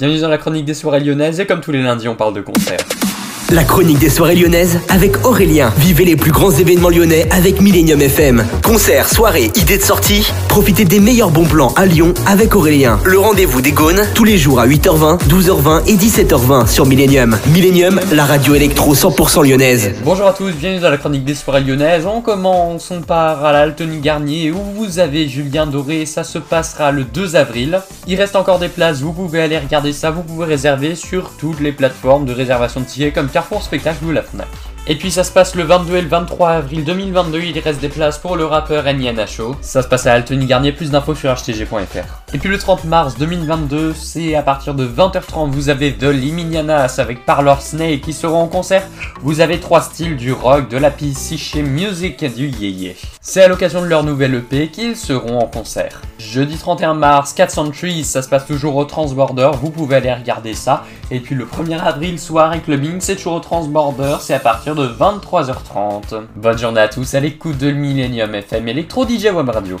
Bienvenue dans la chronique des soirées lyonnaises et comme tous les lundis on parle de concert. La chronique des soirées lyonnaises avec Aurélien. Vivez les plus grands événements lyonnais avec Millennium FM. Concerts, soirées, idées de sortie. Profitez des meilleurs bons plans à Lyon avec Aurélien. Le rendez-vous des Gaunes tous les jours à 8h20, 12h20 et 17h20 sur Millennium. Millennium, la radio électro 100% lyonnaise. Bonjour à tous, bienvenue dans la chronique des soirées lyonnaises. On commence, on part à Garnier où vous avez Julien Doré, ça se passera le 2 avril. Il reste encore des places, vous pouvez aller regarder ça, vous pouvez réserver sur toutes les plateformes de réservation de tickets comme Carrefour Spectacle ou la FNAC. Et puis ça se passe le 22 et le 23 avril 2022, il reste des places pour le rappeur Show. Ça se passe à Altony Garnier, plus d'infos sur htg.fr. Et puis le 30 mars 2022, c'est à partir de 20h30, vous avez The Liminianas avec Parlor Snake qui seront en concert. Vous avez trois styles, du rock, de la psyché music et du yéyé. C'est à l'occasion de leur nouvelle EP qu'ils seront en concert. Jeudi 31 mars, 400 Trees, ça se passe toujours au Transborder, vous pouvez aller regarder ça. Et puis le 1er avril, soirée clubbing, c'est toujours au Transborder, c'est à partir de 23h30. Bonne journée à tous à l'écoute de Millennium FM Electro DJ Web Radio.